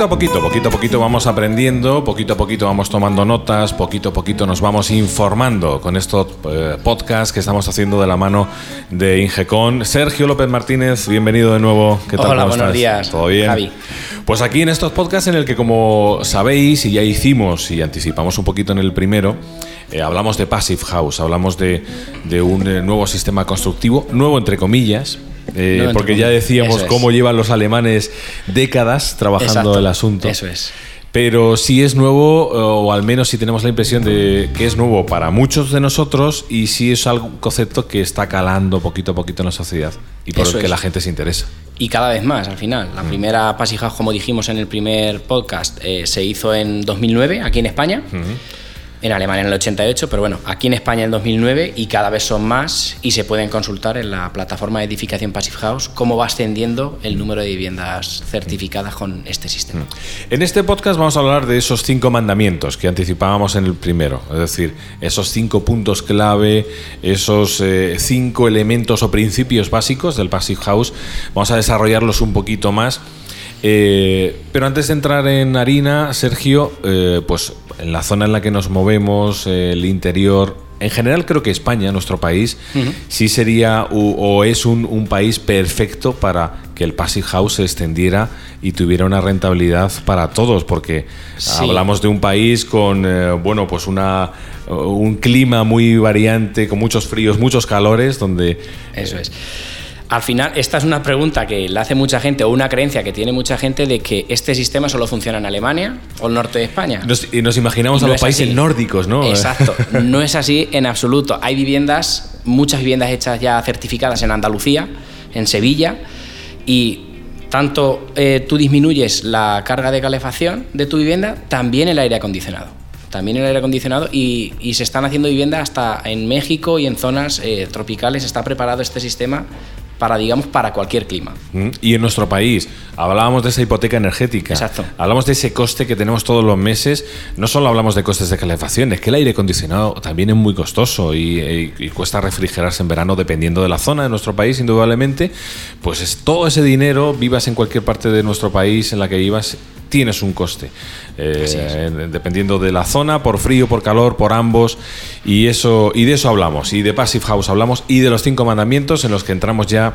Poquito a poquito, poquito a poquito vamos aprendiendo, poquito a poquito vamos tomando notas, poquito a poquito nos vamos informando con estos eh, podcasts que estamos haciendo de la mano de Ingecon. Sergio López Martínez, bienvenido de nuevo. ¿Qué tal? Hola, buenos días. ¿Todo bien? Javi. Pues aquí en estos podcasts en el que como sabéis y ya hicimos y anticipamos un poquito en el primero, eh, hablamos de Passive House, hablamos de, de un eh, nuevo sistema constructivo, nuevo entre comillas, eh, porque ya decíamos cómo llevan los alemanes décadas trabajando el asunto. Eso es. Pero si es nuevo, o al menos si tenemos la impresión de que es nuevo para muchos de nosotros, y si es algún concepto que está calando poquito a poquito en la sociedad y por el que la gente se interesa. Y cada vez más, al final. La mm. primera Passage como dijimos en el primer podcast, eh, se hizo en 2009 aquí en España en Alemania en el 88, pero bueno, aquí en España en 2009 y cada vez son más y se pueden consultar en la plataforma de edificación Passive House cómo va ascendiendo el número de viviendas certificadas con este sistema. Mm. En este podcast vamos a hablar de esos cinco mandamientos que anticipábamos en el primero, es decir, esos cinco puntos clave, esos eh, cinco elementos o principios básicos del Passive House. Vamos a desarrollarlos un poquito más. Eh, pero antes de entrar en harina, Sergio, eh, pues en la zona en la que nos movemos, el interior, en general creo que España, nuestro país, sí sería o, es un, país perfecto para que el Passive House se extendiera y tuviera una rentabilidad para todos, porque hablamos de un país con, eh, bueno, pues una, un clima muy variante, con muchos fríos, muchos calores, donde... Eso es al final, esta es una pregunta que le hace mucha gente, o una creencia que tiene mucha gente de que este sistema solo funciona en Alemania o el norte de España. y nos imaginamos a los países nórdicos, ¿no? Exacto, no es así en absoluto. Hay viviendas, muchas viviendas hechas ya certificadas en Andalucía, en Sevilla, y tanto eh, tú disminuyes la carga de calefacción de tu vivienda, también el aire acondicionado también el aire acondicionado y, se están haciendo viviendas hasta en México y en zonas eh, tropicales está preparado este sistema para, digamos, para cualquier clima. Mm, y en nuestro país, hablábamos de esa hipoteca energética. Exacto. Hablamos de ese coste que tenemos todos los meses. No solo hablamos de costes de calefacción, es que el aire acondicionado también es muy costoso y, cuesta refrigerarse en verano dependiendo de la zona de nuestro país, indudablemente. Pues es todo ese dinero, vivas en cualquier parte de nuestro país en la que vivas, tienes un coste. Eh, dependiendo de la zona, por frío, por calor, por ambos. Y, eso, y de eso hablamos. Y de Passive House hablamos. Y de los cinco mandamientos en los que entramos ya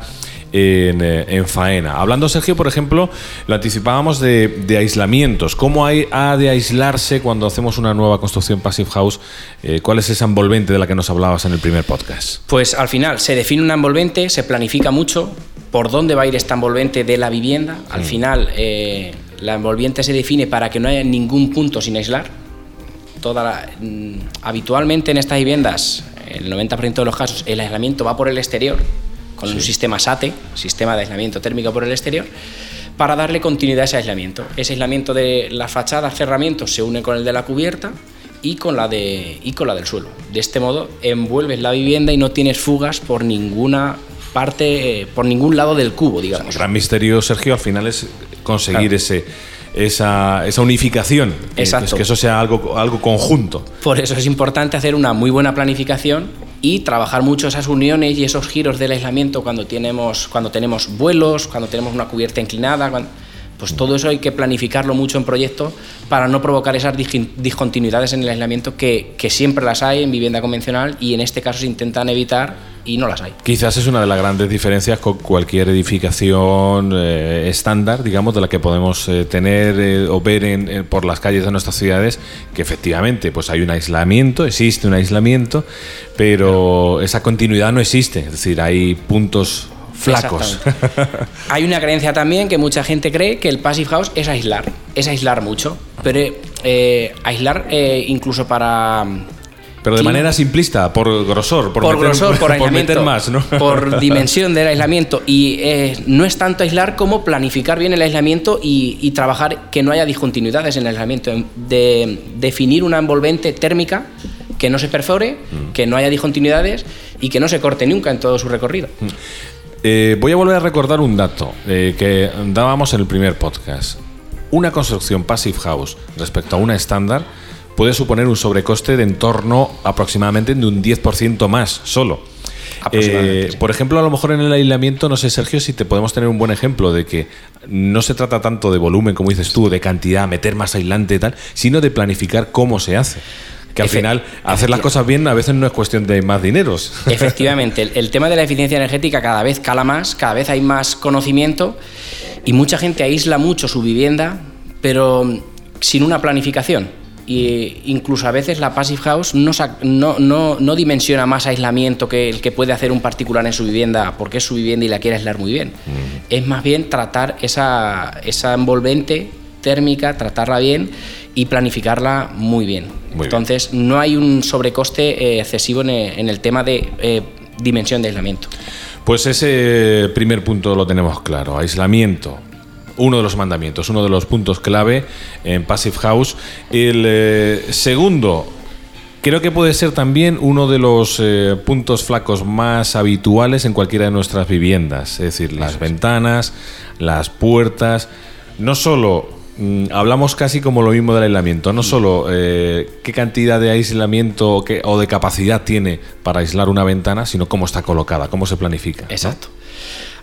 en, eh, faena. Hablando, Sergio, por ejemplo, lo anticipábamos de, aislamientos. ¿Cómo hay, ha de aislarse cuando hacemos una nueva construcción Passive House? Eh, ¿Cuál es esa envolvente de la que nos hablabas en el primer podcast? Pues al final se define una envolvente, se planifica mucho por dónde va a ir esta envolvente de la vivienda. Al mm. final, la envolviente se define para que no haya ningún punto sin aislar. Toda mm, habitualmente en estas viviendas, el 90% de los casos, el aislamiento va por el exterior, con un sistema SATE, sistema de aislamiento térmico por el exterior, para darle continuidad a ese aislamiento. Ese aislamiento de las fachadas, cerramientos, se une con el de la cubierta y con la, de, y con la del suelo. De este modo, envuelves la vivienda y no tienes fugas por ninguna parte, eh, por ningún lado del cubo, digamos. el gran misterio, Sergio, al final es conseguir ese esa, esa, unificación. Exacto. Que, eso sea algo, algo conjunto. Por eso es importante hacer una muy buena planificación y trabajar mucho esas uniones y esos giros del aislamiento cuando tenemos, cuando tenemos vuelos, cuando tenemos una cubierta inclinada. pues todo eso hay que planificarlo mucho en proyectos para no provocar esas discontinuidades en el aislamiento que, que siempre las hay en vivienda convencional y en este caso se intentan evitar y no las hay. Quizás es una de las grandes diferencias con cualquier edificación eh, estándar, digamos, de la que podemos eh, tener eh, o ver por las calles de nuestras ciudades, que efectivamente pues hay un aislamiento, existe un aislamiento, pero esa continuidad no existe, es decir, hay puntos flacos. hay una creencia también que mucha gente cree que el passive house es aislar, es aislar mucho, pero aislar incluso para pero de manera simplista, por grosor, por, por grosor, por, aislamiento, más, ¿no? por dimensión del aislamiento. Y eh, no es tanto aislar como planificar bien el aislamiento y, trabajar que no haya discontinuidades en el aislamiento, de definir una envolvente térmica que no se perfore, mm. que no haya discontinuidades y que no se corte nunca en todo su recorrido. Mm. Eh, voy a volver a recordar un dato eh, que dábamos en el primer podcast. Una construcción passive house respecto a una estándar puede suponer un sobrecoste de en torno aproximadamente de un 10% más solo. Eh, sí. Por ejemplo, a lo mejor en el aislamiento, no sé, Sergio, si te podemos tener un buen ejemplo de que no se trata tanto de volumen, como dices tú, de cantidad, meter más aislante y tal, sino de planificar cómo se hace. Que al Efe- final, hacer las cosas bien a veces no es cuestión de más dineros. Efectivamente, el, el tema de la eficiencia energética cada vez cala más, cada vez hay más conocimiento y mucha gente aísla mucho su vivienda, pero sin una planificación. Y incluso a veces la Passive House no, no, no, no dimensiona más aislamiento que el que puede hacer un particular en su vivienda porque es su vivienda y la quiere aislar muy bien. Es más bien tratar esa, esa envolvente térmica, tratarla bien y planificarla muy bien. bien. Entonces, no hay un sobrecoste eh, excesivo en el, en el tema de eh, dimensión de aislamiento. Pues ese primer punto lo tenemos claro, aislamiento. Uno de los mandamientos, uno de los puntos clave en Passive House. El eh, segundo, creo que puede ser también uno de los eh, puntos flacos más habituales en cualquiera de nuestras viviendas. Es decir, las ventanas, las puertas. No solo, mm, hablamos casi como lo mismo del aislamiento, no solo eh, qué cantidad de aislamiento o, qué- o de capacidad tiene para aislar una ventana, sino cómo está colocada, cómo se planifica. ¿no? Exacto.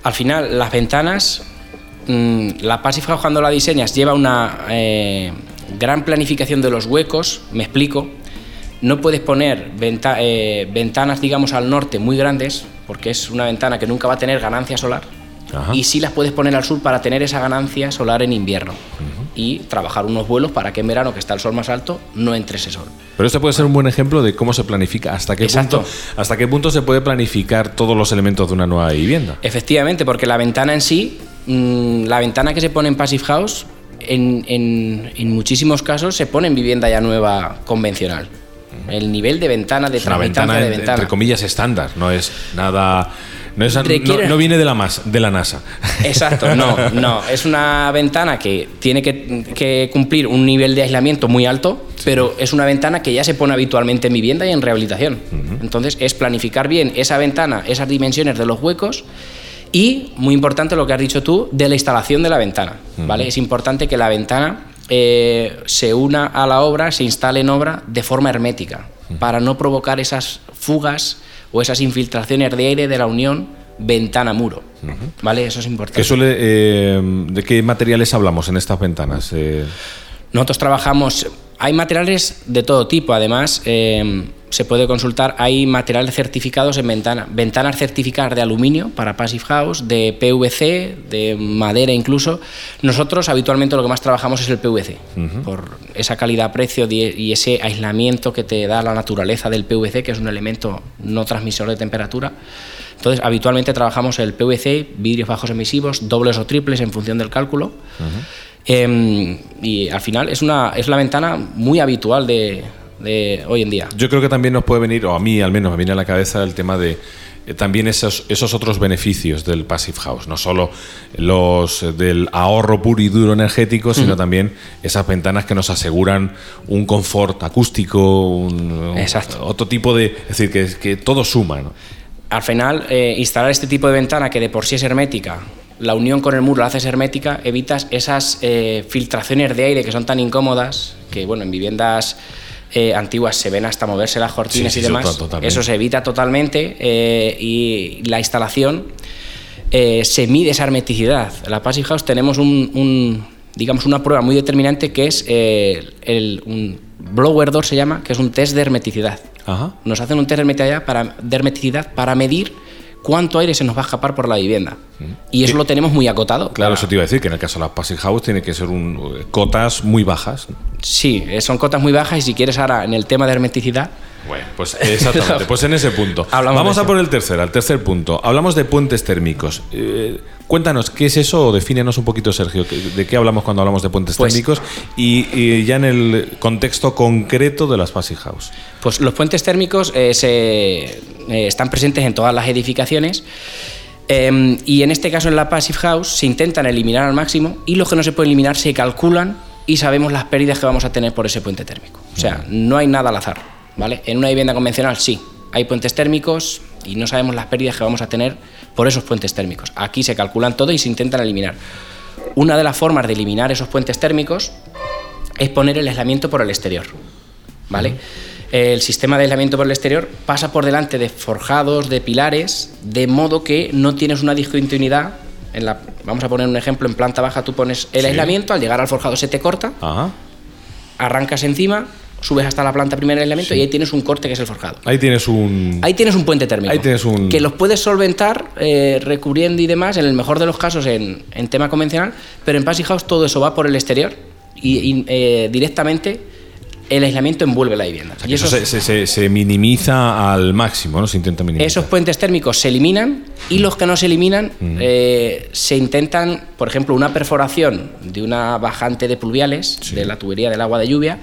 Al final, las ventanas, mm, la Passive House cuando la diseñas lleva una eh, gran planificación de los huecos, me explico. No puedes poner venta- eh, ventanas, digamos, al norte muy grandes, porque es una ventana que nunca va a tener ganancia solar. Ajá. Y sí las puedes poner al sur para tener esa ganancia solar en invierno. Y trabajar unos vuelos para que en verano, que está el sol más alto, no entre ese sol. Pero este puede ser un buen ejemplo de cómo se planifica, hasta qué, Exacto. punto, hasta qué punto se puede planificar todos los elementos de una nueva vivienda. Efectivamente, porque la ventana en sí, mm, la ventana que se pone en Passive House, en, en- en muchísimos casos se pone en vivienda ya nueva convencional. El nivel de ventana, de Es una transmitancia ventana, de en- ventana. entre comillas, estándar, no es nada... No, es, no- viene de la, mas- de la NASA. Exacto, no, no. Es una ventana que tiene que, que cumplir un nivel de aislamiento muy alto, pero es una ventana que ya se pone habitualmente en vivienda y en rehabilitación. Entonces, es planificar bien esa ventana, esas dimensiones de los huecos y, muy importante lo que has dicho tú, de la instalación de la ventana. ¿vale? Es importante que la ventana eh, se una a la obra, se instale en obra de forma hermética, para no provocar esas fugas o esas infiltraciones de aire de la unión ventana-muro. ¿Vale? Eso es importante. ¿Qué suele, eh, ¿De qué materiales hablamos en estas ventanas? Eh, Nosotros trabajamos, hay materiales de todo tipo, además eh, se puede consultar, hay materiales certificados en ventana, ventanas certificadas de aluminio para Passive House, de PVC, de madera incluso. Nosotros habitualmente lo que más trabajamos es el PVC, por esa calidad-precio y ese aislamiento que te da la naturaleza del PVC, que es un elemento no transmisor de temperatura. Entonces, habitualmente trabajamos el PVC, vidrios bajos emisivos, dobles o triples en función del cálculo. Eh, y al final es, una, es la ventana muy habitual de, de hoy en día. yo creo que también nos puede venir, o a mí al menos me viene a la cabeza el tema de eh, también esos, esos otros beneficios del Passive House, no solo los eh, del ahorro puro y duro energético, sino también esas ventanas que nos aseguran un confort acústico, un- Exacto. otro tipo de... Es decir, que, que todo suma, ¿no? Al final, eh, instalar este tipo de ventana que de por sí es hermética, la unión con el muro la haces hermética, evitas esas eh, filtraciones de aire que son tan incómodas, que bueno, en viviendas eh, antiguas se ven hasta moverse las cortinas Sí, y sí, demás. totalmente. Eso se evita totalmente eh, y la instalación eh, se mide esa hermeticidad. En la Passive House tenemos un, un, digamos, una prueba muy determinante que es eh, el, un blower door se llama, que es un test de hermeticidad. Ajá. Nos hacen un test de hermeticidad para, de hermeticidad para medir cuánto aire se nos va a escapar por la vivienda. Y eso lo tenemos muy acotado. Claro, Para- eso te iba a decir, que en el caso de las Passive House tiene que ser un, eh, cotas muy bajas. Sí, eh, son cotas muy bajas y si quieres ahora en el tema de hermeticidad, Bueno, pues exactamente, pues en ese punto. Hablamos Vamos a por el tercer, al tercer punto. Hablamos de puentes térmicos. Eh, cuéntanos, ¿qué es eso? O defínenos un poquito, Sergio, ¿qué- ¿de qué hablamos cuando hablamos de puentes Pues- térmicos? Y, y ya en el contexto concreto de las Passive House. Pues los puentes térmicos eh, se, eh, están presentes en todas las edificaciones eh, y en este caso en la Passive House se intentan eliminar al máximo y los que no se pueden eliminar se calculan y sabemos las pérdidas que vamos a tener por ese puente térmico. O sea, no hay nada al azar, ¿vale? En una vivienda convencional sí, hay puentes térmicos y no sabemos las pérdidas que vamos a tener por esos puentes térmicos. Aquí se calculan todo y se intentan eliminar. Una de las formas de eliminar esos puentes térmicos es poner el aislamiento por el exterior. ¿Vale? el sistema de aislamiento por el exterior pasa por delante de forjados, de pilares, de modo que no tienes una discontinuidad. En la, vamos a poner un ejemplo, en planta baja tú pones el Sí. aislamiento, al llegar al forjado se te corta, Ajá. arrancas encima, subes hasta la planta primera de aislamiento y ahí tienes un corte que es el forjado. Ahí tienes un. Ahí tienes un puente térmico. Ahí tienes un- Que los puedes solventar eh, recubriendo y demás, en el mejor de los casos en, en tema convencional, pero en Passive House todo eso va por el exterior y, y, eh, directamente el aislamiento envuelve la vivienda. Y y eso se, se- minimiza al máximo, ¿no? Se intenta minimizar. esos puentes térmicos se eliminan y los que no se eliminan eh, se intentan, por ejemplo, una perforación de una bajante de pluviales, de la tubería del agua de lluvia,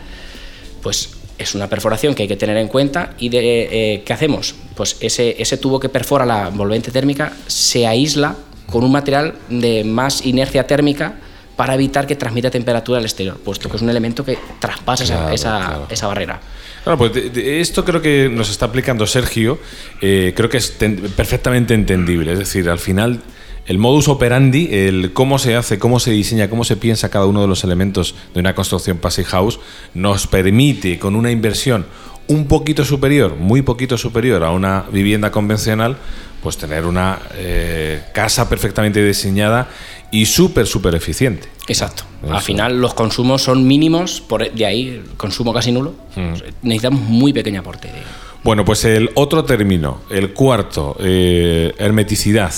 pues es una perforación que hay que tener en cuenta y de, eh, ¿qué hacemos? Pues ese, ese tubo que perfora la envolvente térmica se aísla con un material de más inercia térmica para evitar que transmita temperatura al exterior, puesto que es un elemento que traspasa esa- Claro, esa, claro. esa barrera. Claro, pues de- de- esto creo que nos está aplicando Sergio, eh, creo que es ten- perfectamente entendible. Es decir, al final, el modus operandi, el cómo se hace, cómo se diseña, cómo se piensa cada uno de los elementos de una construcción Passive House, nos permite con una inversión un poquito superior, muy poquito superior a una vivienda convencional, pues tener una eh, casa perfectamente diseñada y súper, súper eficiente. Exacto. Eso. Al final los consumos son mínimos, por de ahí el consumo casi nulo. Mm. Necesitamos muy pequeño aporte. de- Bueno, pues el otro término, el cuarto, eh, hermeticidad.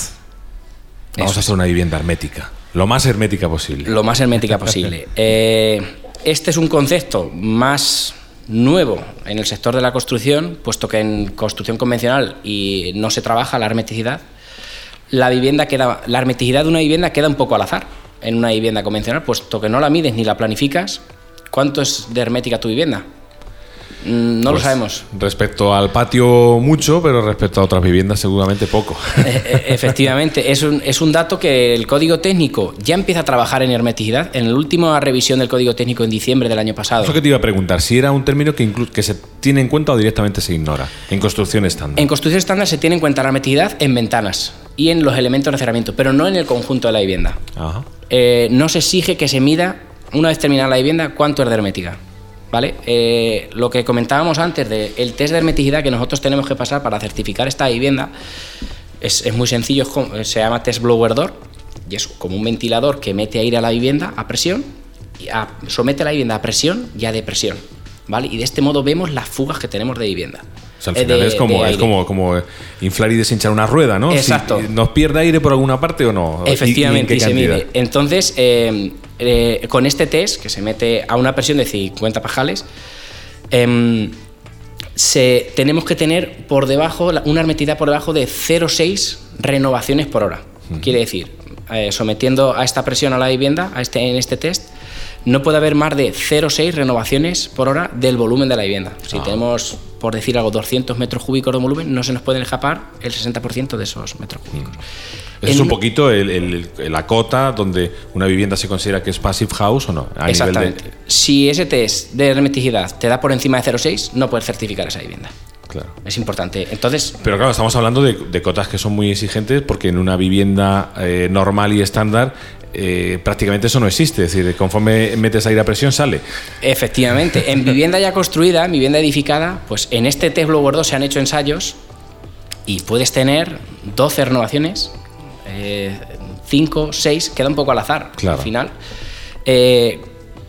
Vamos Eso a hacer una vivienda hermética, lo más hermética posible. Lo más hermética posible. Eh, este es un concepto más nuevo en el sector de la construcción, puesto que en construcción convencional y no se trabaja la hermeticidad. La vivienda queda, la hermeticidad de una vivienda queda un poco al azar en una vivienda convencional, puesto que no la mides ni la planificas. ¿Cuánto es de hermética tu vivienda? Mm, No lo Pues, sabemos. Respecto al patio, mucho, pero respecto a otras viviendas, seguramente poco. Eh, eh, Efectivamente, es un, es un dato que el código técnico ya empieza a trabajar en hermeticidad. En la última revisión del código técnico en diciembre del año pasado, Eso que te iba a preguntar, si era un término que, que se tiene en cuenta o directamente se ignora en construcción estándar. en construcción estándar se tiene en cuenta la hermeticidad en ventanas y en los elementos de cerramiento, pero no en el conjunto de la vivienda. Ajá. Eh, no se exige que se mida, una vez terminada la vivienda, cuánto es de hermética. ¿Vale? Eh, lo que comentábamos antes del test de hermeticidad que nosotros tenemos que pasar para certificar esta vivienda es, es muy sencillo, es como- se llama test blower door y es como un ventilador que mete aire a la vivienda a presión y a- somete la vivienda a presión y a depresión. ¿Vale? Y de este modo vemos las fugas que tenemos de vivienda. O sea, al Eh, final de- es, como, de es como, como inflar y deshinchar una rueda, ¿no? Si Exacto. ¿Nos pierde aire por alguna parte o no? ¿Y- y en Efectivamente, qué y se mide. Entonces, eh, eh, con este test, que se mete a una presión de 50 pajales, em, se, tenemos que tener por debajo, una hermetidad por debajo de 0,6 renovaciones por hora. Quiere decir, eh, sometiendo a esta presión a la vivienda, a este, en este test, no puede haber más de 0,6 renovaciones por hora del volumen de la vivienda. Si Ah. tenemos, por decir algo, 200 metros cúbicos de volumen, no se nos pueden escapar el 60% de esos metros cúbicos. Ese es un poquito el- el- la cota donde una vivienda se considera que es passive house o no. A nivel de- Exactamente. Si ese test de hermeticidad te da por encima de 0,6, no puedes certificar esa vivienda. claro. Es importante. Entonces, Pero claro, estamos hablando de, de cotas que son muy exigentes porque en una vivienda eh, normal y estándar eh, prácticamente eso no existe. Es decir, conforme metes aire a presión sale. efectivamente, en vivienda ya construida, en vivienda edificada, pues en este test Blower 2 se han hecho ensayos y puedes tener 12 renovaciones, 5, 6, queda un poco al azar Claro. al final. Eh,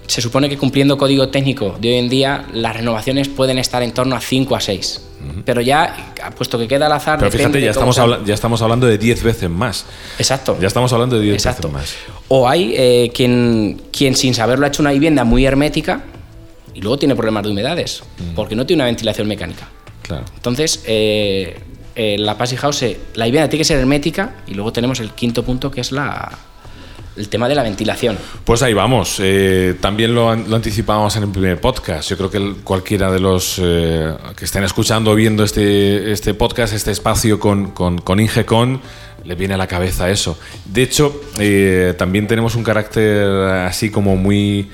se supone que cumpliendo código técnico de hoy en día, las renovaciones pueden estar en torno a 5 a 6. Pero ya, puesto que queda al azar. Pero fíjate, ya estamos, ya estamos hablando de 10 veces más. Exacto. Ya estamos hablando de 10 Exacto. veces más. O hay eh, quien, quien sin saberlo ha hecho una vivienda muy hermética y luego tiene problemas de humedades, porque no tiene una ventilación mecánica. Claro. Entonces, eh, eh, la Passive House, eh, la vivienda tiene que ser hermética y luego tenemos el quinto punto que es la, el tema de la ventilación. Pues ahí vamos. Eh, también lo, lo anticipábamos en el primer podcast. Yo creo que cualquiera de los eh, que estén escuchando o viendo este, este podcast, este espacio con, con, con Ingecon, le viene a la cabeza eso. De hecho, eh, también tenemos un carácter así como muy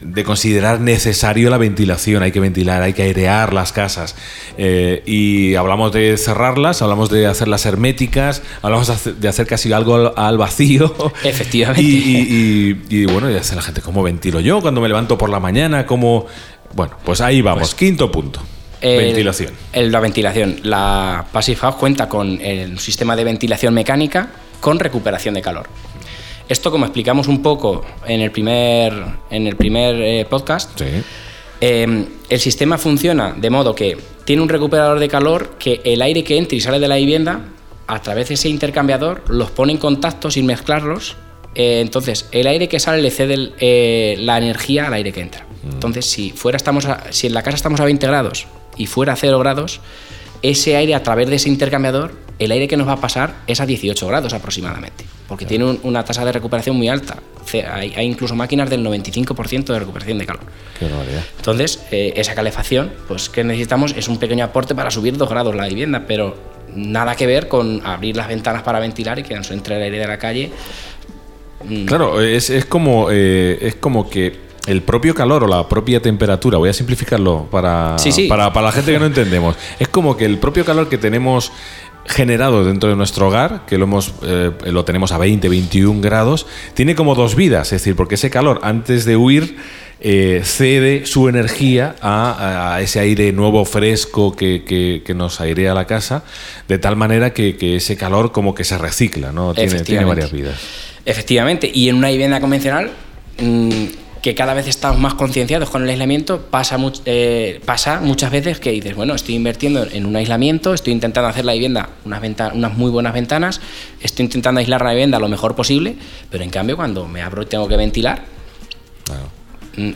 de considerar necesario la ventilación, hay que ventilar, hay que airear las casas. Eh, y hablamos de cerrarlas, hablamos de hacerlas herméticas, hablamos de hacer, casi algo al, al vacío. Efectivamente. Y, y- y- y, bueno, ya dice la gente, ¿cómo ventilo yo cuando me levanto por la mañana? ¿Cómo...? Bueno, pues ahí vamos, quinto punto. ventilación. la ventilación. La Passive House cuenta con el sistema de ventilación mecánica con recuperación de calor. Esto, como explicamos un poco en el primer, en el primer eh, podcast, em, el sistema funciona de modo que tiene un recuperador de calor que el aire que entra y sale de la vivienda, a través de ese intercambiador, los pone en contacto sin mezclarlos. Eh, entonces, el aire que sale le cede eh, la energía al aire que entra. Mm. Entonces, si, fuera estamos si en la casa estamos a 20 grados y fuera a 0 grados, ese aire a través de ese intercambiador, el aire que nos va a pasar es a 18 grados aproximadamente, porque tiene una tasa de recuperación muy alta. Hay, incluso máquinas del 95% de recuperación de calor. Qué barbaridad. Entonces, eh, esa calefacción, pues que necesitamos es un pequeño aporte para subir 2 grados la vivienda, pero nada que ver con abrir las ventanas para ventilar y que nos entre el aire de la calle. Mm. Claro, es, como, eh, es como que el propio calor o la propia temperatura, voy a simplificarlo para, para, la gente que no entendemos, es como que el propio calor que tenemos generado dentro de nuestro hogar, que lo, hemos, eh, lo tenemos a 20, 21 grados, tiene como dos vidas, es decir, porque ese calor antes de huir eh, cede su energía a, ese aire nuevo, fresco que, nos airea la casa, de tal manera que, ese calor como que se recicla, ¿no? Tiene, tiene varias vidas. Efectivamente, y en una vivienda convencional... Mm, que cada vez estamos más concienciados con el aislamiento, pasa, eh, pasa muchas veces que dices, bueno, estoy invirtiendo en un aislamiento, estoy intentando hacer la vivienda unas, unas muy buenas ventanas, estoy intentando aislar la vivienda lo mejor posible, pero en cambio cuando me abro y tengo que ventilar,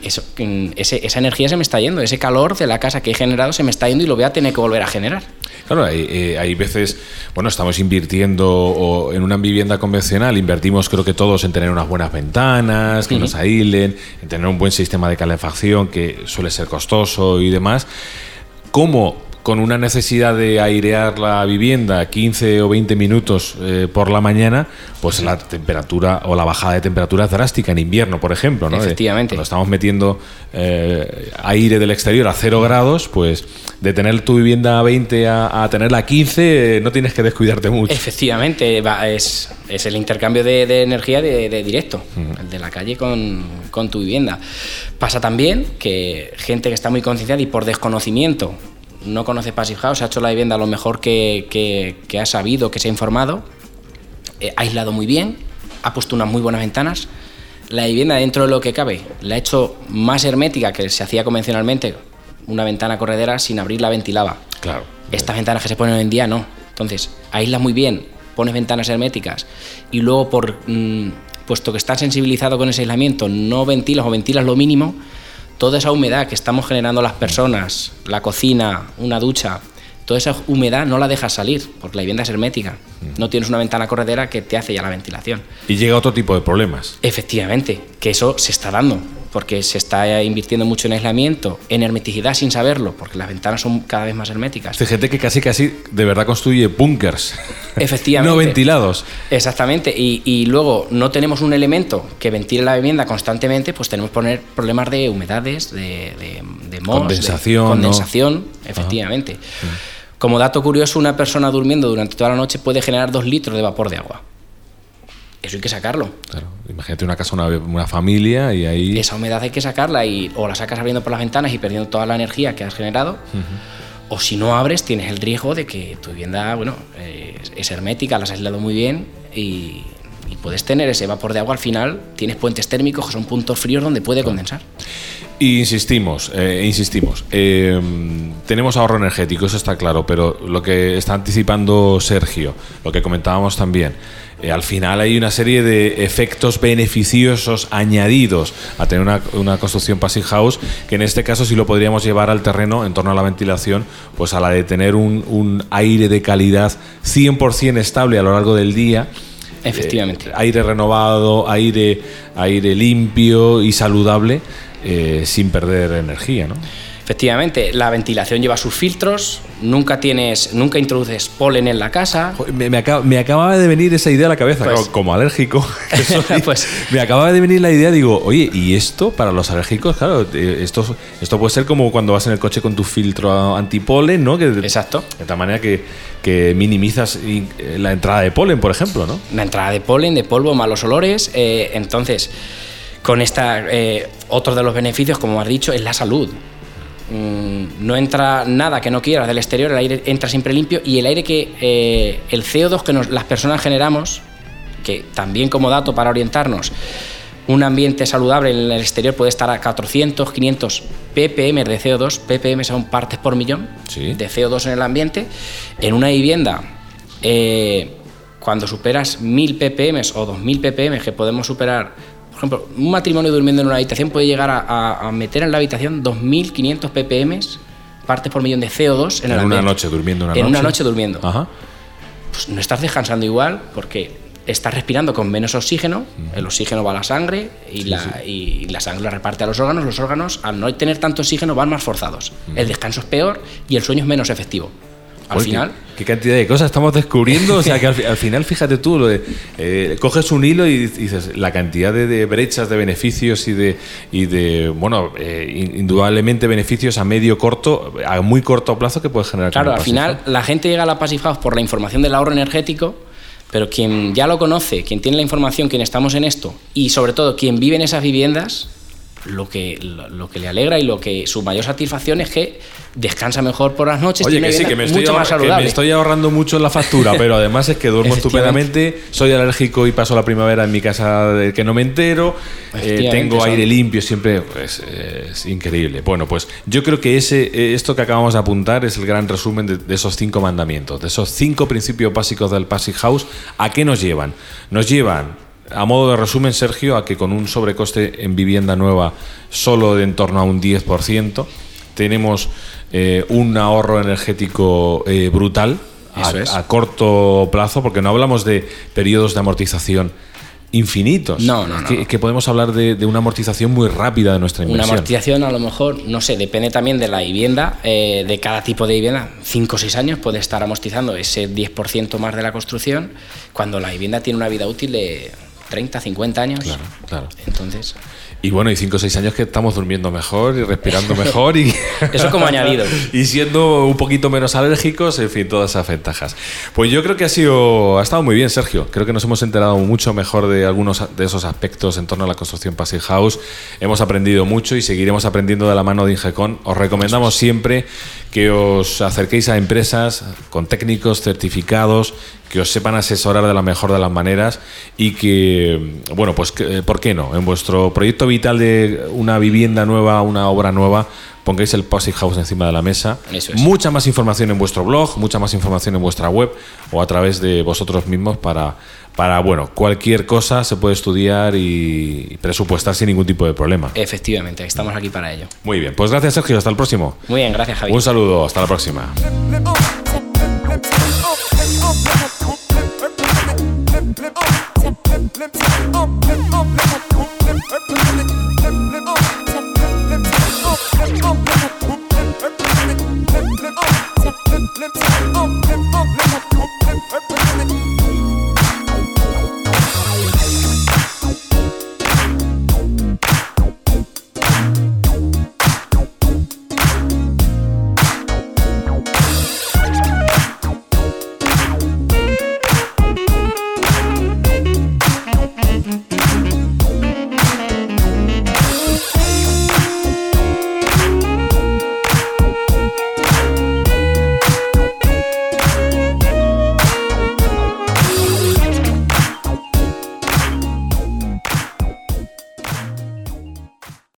eso, mm, esa energía se me está yendo, ese calor de la casa que he generado se me está yendo y lo voy a tener que volver a generar. Claro, hay, eh, hay, veces, bueno, estamos invirtiendo en una vivienda convencional, invertimos creo que todos en tener unas buenas ventanas, que nos aíslen, en tener un buen sistema de calefacción que suele ser costoso y demás. ¿Cómo con una necesidad de airear la vivienda 15 o 20 minutos eh, por la mañana, pues la temperatura o la bajada de temperatura es drástica en invierno, por ejemplo. ¿no? Efectivamente. Cuando estamos metiendo eh, aire del exterior a 0 grados, pues de tener tu vivienda a 20 a, tenerla a 15 eh, no tienes que descuidarte mucho. Efectivamente, es, es, el intercambio de, energía de, directo, el de la calle con, con tu vivienda. Pasa también que gente que está muy concienciada y por desconocimiento no conoce Passive House, ha hecho la vivienda lo mejor que, ha sabido, que se ha informado, eh, ha aislado muy bien, ha puesto unas muy buenas ventanas. La vivienda, dentro de lo que cabe, la ha hecho más hermética que se hacía convencionalmente. Una ventana corredera sin abrirla ventilaba. Claro. Estas ventanas que se ponen hoy en día no. Entonces, aísla muy bien, pones ventanas herméticas y luego, por, mm, puesto que estás sensibilizado con ese aislamiento, no ventilas o ventilas lo mínimo, toda esa humedad que estamos generando las personas, la cocina, una ducha, toda esa humedad no la dejas salir, porque la vivienda es hermética. No tienes una ventana corredera que te hace ya la ventilación. Y llega otro tipo de problemas. Efectivamente, que eso se está dando porque se está invirtiendo mucho en aislamiento, en hermeticidad sin saberlo, porque las ventanas son cada vez más herméticas. Hay gente que casi casi de verdad construye búnkers. Efectivamente. no ventilados. Exactamente. Y, luego no tenemos un elemento que ventile la vivienda constantemente, pues tenemos que poner problemas de humedades, de, de, condensación. condensación, efectivamente. Como dato curioso, una persona durmiendo durante toda la noche puede generar dos litros de vapor de agua. Eso hay que sacarlo. Claro. Imagínate una casa, una, una, familia y ahí. Esa humedad hay que sacarla y o la sacas abriendo por las ventanas y perdiendo toda la energía que has generado. O si no abres, tienes el riesgo de que tu vivienda, bueno, eh, es hermética, la has aislado muy bien y, puedes tener ese vapor de agua al final. Tienes puentes térmicos que son puntos fríos donde puede condensar. Y insistimos, eh, insistimos. Eh, tenemos ahorro energético, eso está claro, pero lo que está anticipando Sergio, lo que comentábamos también, eh, al final hay una serie de efectos beneficiosos añadidos a tener una, construcción passive house, que en este caso sí lo podríamos llevar al terreno en torno a la ventilación, pues a la de tener un, aire de calidad 100% estable a lo largo del día. Efectivamente. Eh, aire renovado, aire, aire limpio y saludable, eh, sin perder energía, ¿no? Efectivamente, la ventilación lleva sus filtros, nunca tienes, nunca introduces polen en la casa. Me, acababa de venir esa idea a la cabeza, pues como alérgico. pues, me acababa de venir la idea, digo, oye, ¿y esto para los alérgicos? Claro, eh, esto, esto puede ser como cuando vas en el coche con tu filtro antipolen, ¿no? Exacto. De tal manera que, que minimizas eh, la entrada de polen, por ejemplo, ¿no? La entrada de polen, de polvo, malos olores. Eh, entonces, con esta, otro de los beneficios, como has dicho, es la salud mm, no entra nada que no quieras del exterior, el aire entra siempre limpio y el aire que eh, el CO2 que las personas generamos, que también como dato para orientarnos, un ambiente saludable en el exterior puede estar a 400, 500 ppm de CO2, ppm son partes por millón de CO2 en el ambiente. En una vivienda, eh, cuando superas 1000 ppm o 2000 ppm, que podemos superar, por ejemplo, un matrimonio durmiendo en una habitación puede llegar a, meter en la habitación 2500 ppm, partes por millón de CO2 en, en una noche durmiendo una en una noche. durmiendo. Pues no estás descansando igual porque estás respirando con menos oxígeno, el oxígeno va a la sangre y, la, y la sangre la reparte a los órganos, los órganos al no tener tanto oxígeno van más forzados, el descanso es peor y el sueño es menos efectivo. Al final. Qué, cantidad de cosas estamos descubriendo. O sea, que al, final, fíjate tú, lo de, eh, coges un hilo y dices la cantidad de, brechas de beneficios y de, y de bueno, eh, indudablemente beneficios a medio corto, a muy corto plazo que puedes generar. Claro, al final la gente llega a la Passive House por la información del ahorro energético pero quien ya lo conoce, quien tiene la información, quien estamos en esto y sobre todo quien vive en esas viviendas, lo que, lo, que le alegra y lo que su mayor satisfacción es que descansa mejor por las noches. Oye, que sí, que me, estoy más me estoy ahorrando mucho en la factura, pero además es que duermo estupendamente, soy alérgico y paso la primavera en mi casa de que no me entero, eh, tengo aire limpio siempre, pues, es increíble. Bueno, pues yo creo que ese, eh, esto que acabamos de apuntar es el gran resumen de, de esos cinco mandamientos, de esos cinco principios básicos del Passive House. ¿A qué nos llevan? Nos llevan a modo de resumen, Sergio, a que con un sobrecoste en vivienda nueva solo de en torno a un 10%, tenemos eh, un ahorro energético eh, brutal a, corto plazo, porque no hablamos de periodos de amortización infinitos. No, no, no. Que, podemos hablar de, una amortización muy rápida de nuestra inversión. Una amortización a lo mejor, no sé, depende también de la vivienda, eh, de cada tipo de vivienda. 5 o 6 años puede estar amortizando ese 10% más de la construcción, cuando la vivienda tiene una vida útil de 30, 50 años. Claro, claro. Entonces. Y bueno, y 5 o 6 años que estamos durmiendo mejor y respirando mejor y. Eso como añadido. y siendo un poquito menos alérgicos, en fin, todas esas ventajas. Pues yo creo que ha sido. Ha estado muy bien, Sergio. Creo que nos hemos enterado mucho mejor de algunos de esos aspectos en torno a la construcción Passive House. Hemos aprendido mucho y seguiremos aprendiendo de la mano de Ingecon. Os recomendamos siempre que os acerquéis a empresas con técnicos certificados que os sepan asesorar de la mejor de las maneras y que, bueno, pues, ¿por qué no? En vuestro proyecto vital de una vivienda nueva, una obra nueva, pongáis el Passive House encima de la mesa. Mucha más información en vuestro blog, mucha más información en vuestra web o a través de vosotros mismos para, para, bueno, cualquier cosa se puede estudiar y presupuestar sin ningún tipo de problema. Efectivamente, estamos aquí para ello. Muy bien, pues gracias Sergio, hasta el próximo. Muy bien, gracias Javier. Un saludo, hasta la próxima.